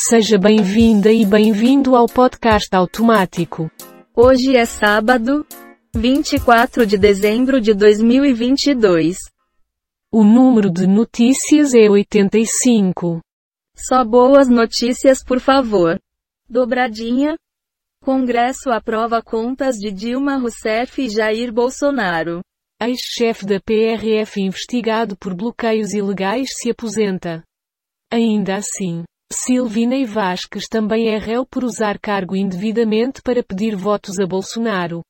Seja bem-vinda e bem-vindo ao podcast automático. Hoje é sábado, 24 de dezembro de 2022. O número de notícias é 85. Só boas notícias, por favor. Dobradinha. Congresso aprova contas de Dilma Rousseff e Jair Bolsonaro. Ex-chefe da PRF investigado por bloqueios ilegais se aposenta. Ainda assim, Silvina Vasques também é réu por usar cargo indevidamente para pedir votos a Bolsonaro.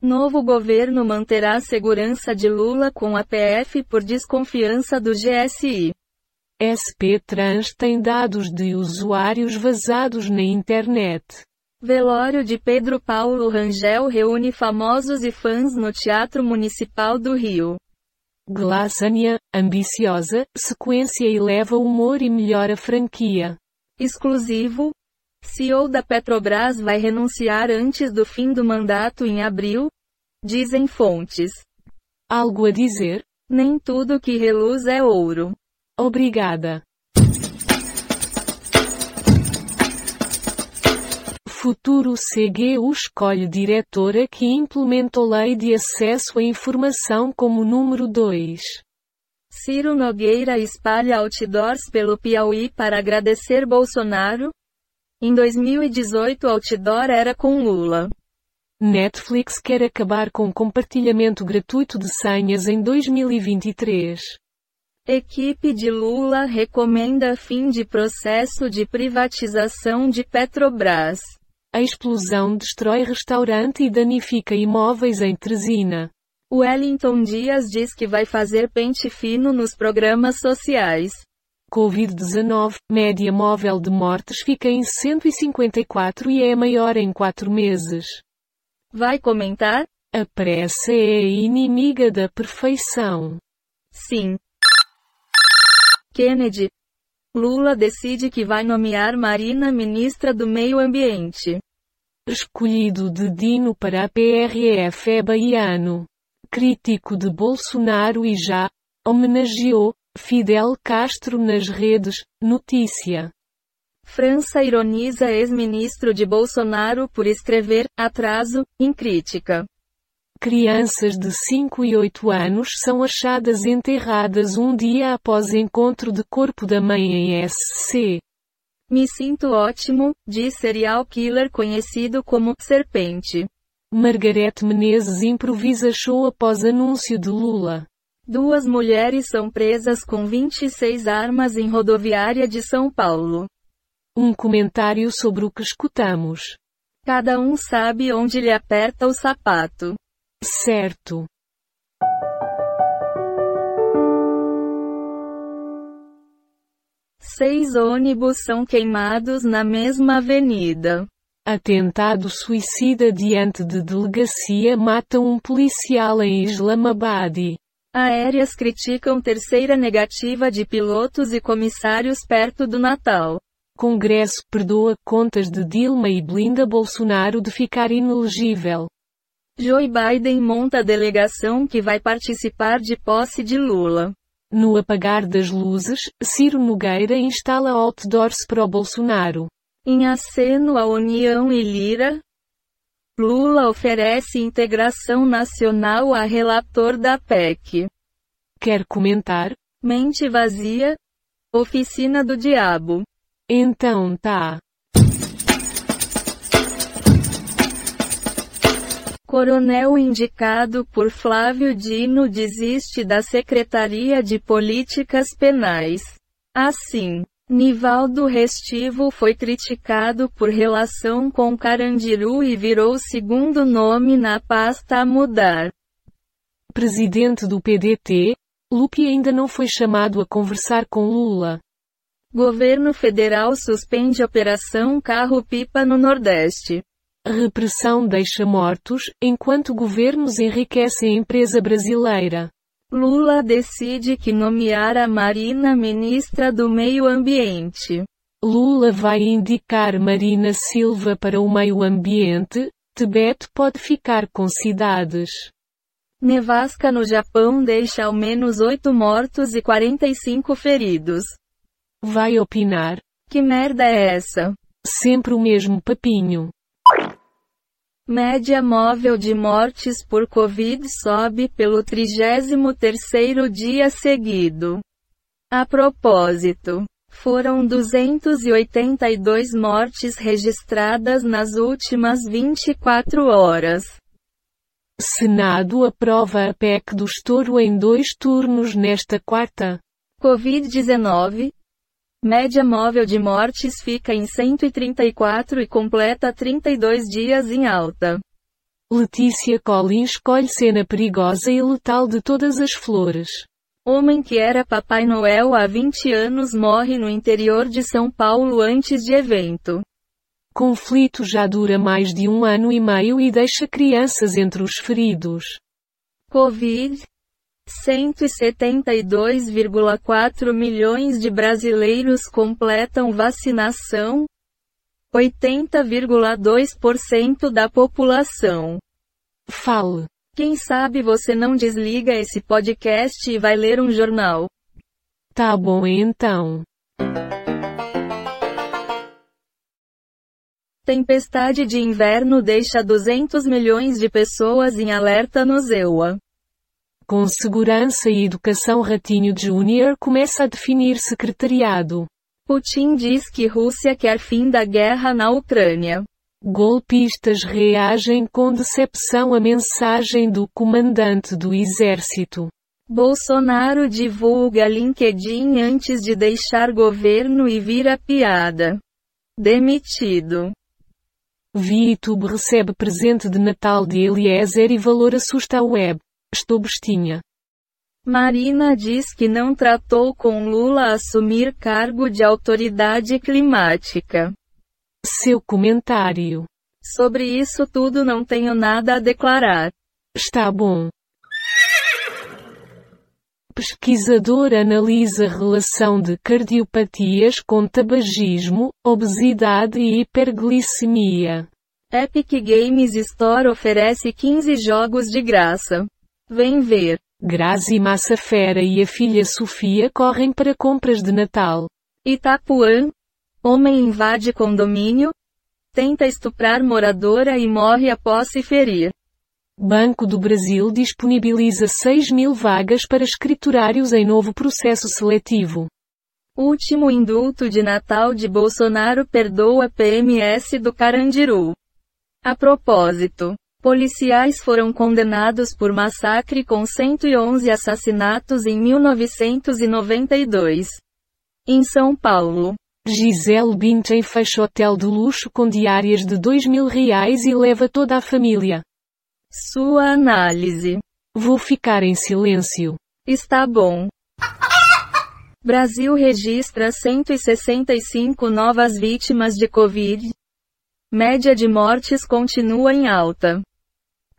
Novo governo manterá a segurança de Lula com a PF por desconfiança do GSI. SP Trans tem dados de usuários vazados na internet. Velório de Pedro Paulo Rangel reúne famosos e fãs no Teatro Municipal do Rio. Glassania, ambiciosa, sequência eleva o humor e melhora a franquia. Exclusivo. CEO da Petrobras vai renunciar antes do fim do mandato em abril? Dizem fontes. Algo a dizer? Nem tudo que reluz é ouro. Obrigada. Futuro CGU escolhe diretora que implementou lei de acesso à informação como número 2. Ciro Nogueira espalha outdoors pelo Piauí para agradecer Bolsonaro? Em 2018 outdoor era com Lula. Netflix quer acabar com compartilhamento gratuito de senhas em 2023. Equipe de Lula recomenda fim de processo de privatização de Petrobras. A explosão destrói restaurante e danifica imóveis em Teresina. Wellington Dias diz que vai fazer pente fino nos programas sociais. Covid-19, média móvel de mortes fica em 154 e é maior em 4 meses. Vai comentar? A pressa é a inimiga da perfeição. Sim. Kennedy, Lula decide que vai nomear Marina ministra do Meio Ambiente. Escolhido de Dino para a PRF é baiano. Crítico de Bolsonaro e já homenageou Fidel Castro nas redes. Notícia. França ironiza ex-ministro de Bolsonaro por escrever atraso em crítica. Crianças de 5 e 8 anos são achadas enterradas um dia após encontro de corpo da mãe em SC. Me sinto ótimo, diz serial killer conhecido como Serpente. Margarete Menezes improvisa show após anúncio de Lula. Duas mulheres são presas com 26 armas em rodoviária de São Paulo. Um comentário sobre o que escutamos. Cada um sabe onde lhe aperta o sapato. Certo. Seis ônibus são queimados na mesma avenida. Atentado suicida diante de delegacia mata um policial em Islamabad. Aéreas criticam terceira negativa de pilotos e comissários perto do Natal. Congresso perdoa contas de Dilma e blinda Bolsonaro de ficar inelegível. Joe Biden monta a delegação que vai participar de posse de Lula. No apagar das luzes, Ciro Nogueira instala outdoors para o Bolsonaro. Em aceno à União e Lira, Lula oferece integração nacional a relator da PEC. Quer comentar? Mente vazia? Oficina do Diabo. Então tá. Coronel indicado por Flávio Dino desiste da Secretaria de Políticas Penais. Assim, Nivaldo Restivo foi criticado por relação com Carandiru e virou segundo nome na pasta a mudar. Presidente do PDT, Lupe ainda não foi chamado a conversar com Lula. Governo federal suspende operação carro-pipa no Nordeste. Repressão deixa mortos, enquanto governos enriquecem a empresa brasileira. Lula decide que nomear a Marina ministra do Meio Ambiente. Lula vai indicar Marina Silva para o meio ambiente, Tibete pode ficar com cidades. Nevasca no Japão deixa ao menos 8 mortos e 45 feridos. Vai opinar? Que merda é essa? Sempre o mesmo papinho. Média móvel de mortes por Covid sobe pelo 33º dia seguido. A propósito, foram 282 mortes registradas nas últimas 24 horas. Senado aprova a PEC do estouro em dois turnos nesta quarta. Covid-19. Média móvel de mortes fica em 134 e completa 32 dias em alta. Letícia Collins escolhe cena perigosa e letal de todas as flores. Homem que era Papai Noel há 20 anos morre no interior de São Paulo antes de evento. Conflito já dura mais de um ano e meio e deixa crianças entre os feridos. Covid. 172,4 milhões de brasileiros completam vacinação. 80,2% da população. Fale. Quem sabe você não desliga esse podcast e vai ler um jornal. Tá bom então. Tempestade de inverno deixa 200 milhões de pessoas em alerta no Zewa. Com segurança e educação Ratinho Júnior começa a definir secretariado. Putin diz que Rússia quer fim da guerra na Ucrânia. Golpistas reagem com decepção à mensagem do comandante do exército. Bolsonaro divulga LinkedIn antes de deixar governo e vira piada. Demitido. ViTube recebe presente de Natal de Eliezer e valor assusta a web. Estou bestinha. Marina diz que não tratou com Lula assumir cargo de autoridade climática. Seu comentário. Sobre isso tudo não tenho nada a declarar. Está bom. Pesquisador analisa relação de cardiopatias com tabagismo, obesidade e hiperglicemia. Epic Games Store oferece 15 jogos de graça. Vem ver. Grazi Massafera e a filha Sofia correm para compras de Natal. Itapuã. Homem invade condomínio. Tenta estuprar moradora e morre após se ferir. Banco do Brasil disponibiliza 6 mil vagas para escriturários em novo processo seletivo. Último indulto de Natal de Bolsonaro perdoa PMS do Carandiru. A propósito, policiais foram condenados por massacre com 111 assassinatos em 1992. Em São Paulo. Gisele Bündchen fecha hotel de luxo com diárias de 2 mil reais e leva toda a família. Sua análise. Vou ficar em silêncio. Está bom. Brasil registra 165 novas vítimas de Covid. Média de mortes continua em alta.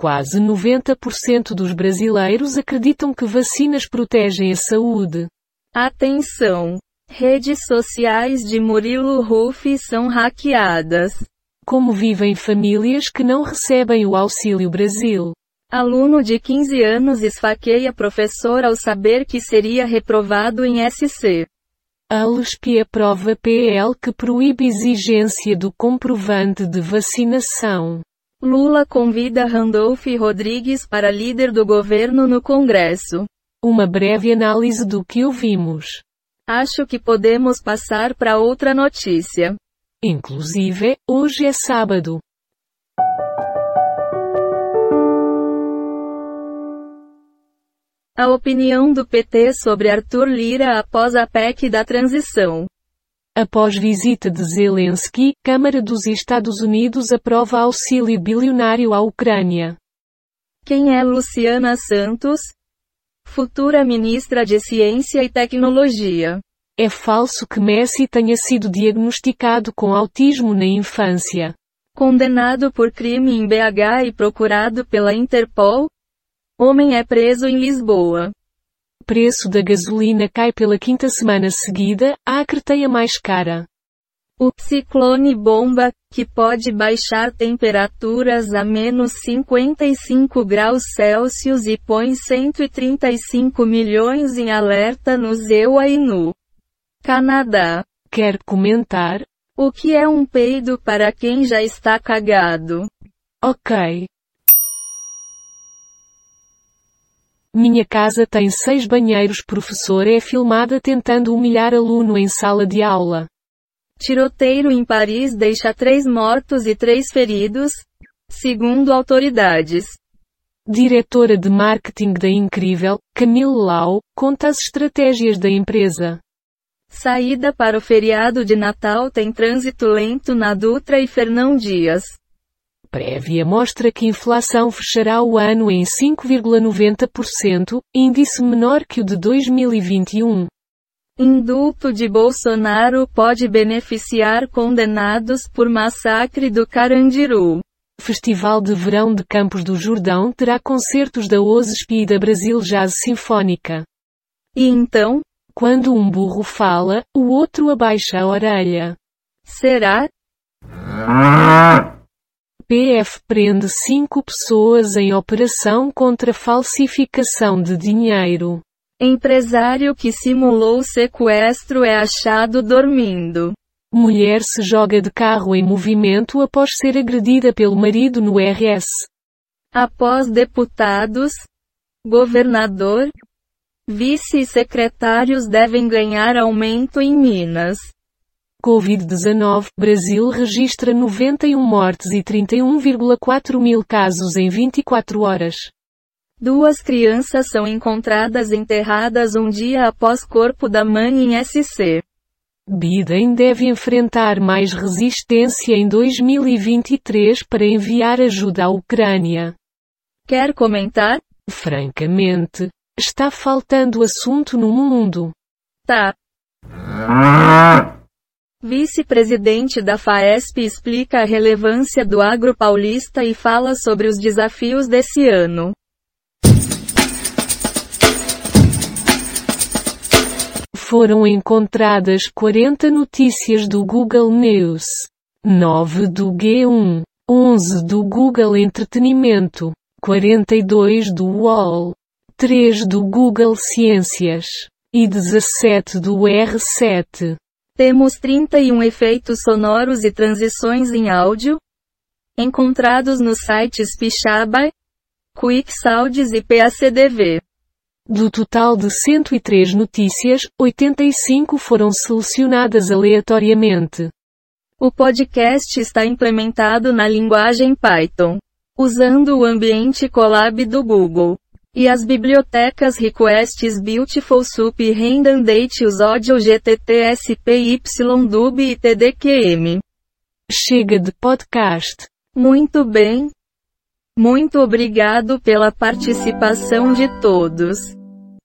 Quase 90% dos brasileiros acreditam que vacinas protegem a saúde. Atenção! Redes sociais de Murilo Ruff são hackeadas. Como vivem famílias que não recebem o Auxílio Brasil? Aluno de 15 anos esfaqueia professor ao saber que seria reprovado em SC. A LESP aprova PL que proíbe exigência do comprovante de vacinação. Lula convida Randolph Rodrigues para líder do governo no Congresso. Uma breve análise do que ouvimos. Acho que podemos passar para outra notícia. Inclusive, hoje é sábado. A opinião do PT sobre Arthur Lira após a PEC da transição. Após visita de Zelensky, Câmara dos Estados Unidos aprova auxílio bilionário à Ucrânia. Quem é Luciana Santos? Futura ministra de Ciência e Tecnologia. É falso que Messi tenha sido diagnosticado com autismo na infância. Condenado por crime em BH e procurado pela Interpol? Homem é preso em Lisboa. Preço da gasolina cai pela quinta semana seguida, a acreteia mais cara. O ciclone bomba, que pode baixar temperaturas a menos 55 graus Celsius e põe 135 milhões em alerta no Zewa e no Canadá. Quer comentar? O que é um peido para quem já está cagado? Ok. Minha casa tem seis banheiros. Professor é filmada tentando humilhar aluno em sala de aula. Tiroteiro em Paris deixa três mortos e três feridos, segundo autoridades. Diretora de marketing da Incrível, Camille Lau, conta as estratégias da empresa. Saída para o feriado de Natal tem trânsito lento na Dutra e Fernão Dias. Prévia mostra que inflação fechará o ano em 5,90%, índice menor que o de 2021. Indulto de Bolsonaro pode beneficiar condenados por massacre do Carandiru. Festival de Verão de Campos do Jordão terá concertos da OSP e da Brasil Jazz Sinfónica. E então? Quando um burro fala, o outro abaixa a orelha. Será? PF prende cinco pessoas em operação contra falsificação de dinheiro. Empresário que simulou sequestro é achado dormindo. Mulher se joga de carro em movimento após ser agredida pelo marido no RS. Após deputados, governador, vice e secretários devem ganhar aumento em Minas. Covid-19, Brasil registra 91 mortes e 31,4 mil casos em 24 horas. Duas crianças são encontradas enterradas um dia após corpo da mãe em SC. Biden deve enfrentar mais resistência em 2023 para enviar ajuda à Ucrânia. Quer comentar? Francamente, está faltando assunto no mundo. Tá. Vice-presidente da FAESP explica a relevância do agro paulista e fala sobre os desafios desse ano. Foram encontradas 40 notícias do Google News, 9 do G1, 11 do Google Entretenimento, 42 do UOL, 3 do Google Ciências e 17 do R7. Temos 31 efeitos sonoros e transições em áudio, encontrados nos sites Pixabay, QuickSounds e PACDV. Do total de 103 notícias, 85 foram selecionadas aleatoriamente. O podcast está implementado na linguagem Python, usando o ambiente Colab do Google. E as bibliotecas Requests Beautiful Soup e Date os Audio GTT SPYDUB e TDQM. Chega de podcast. Muito bem. Muito obrigado pela participação de todos.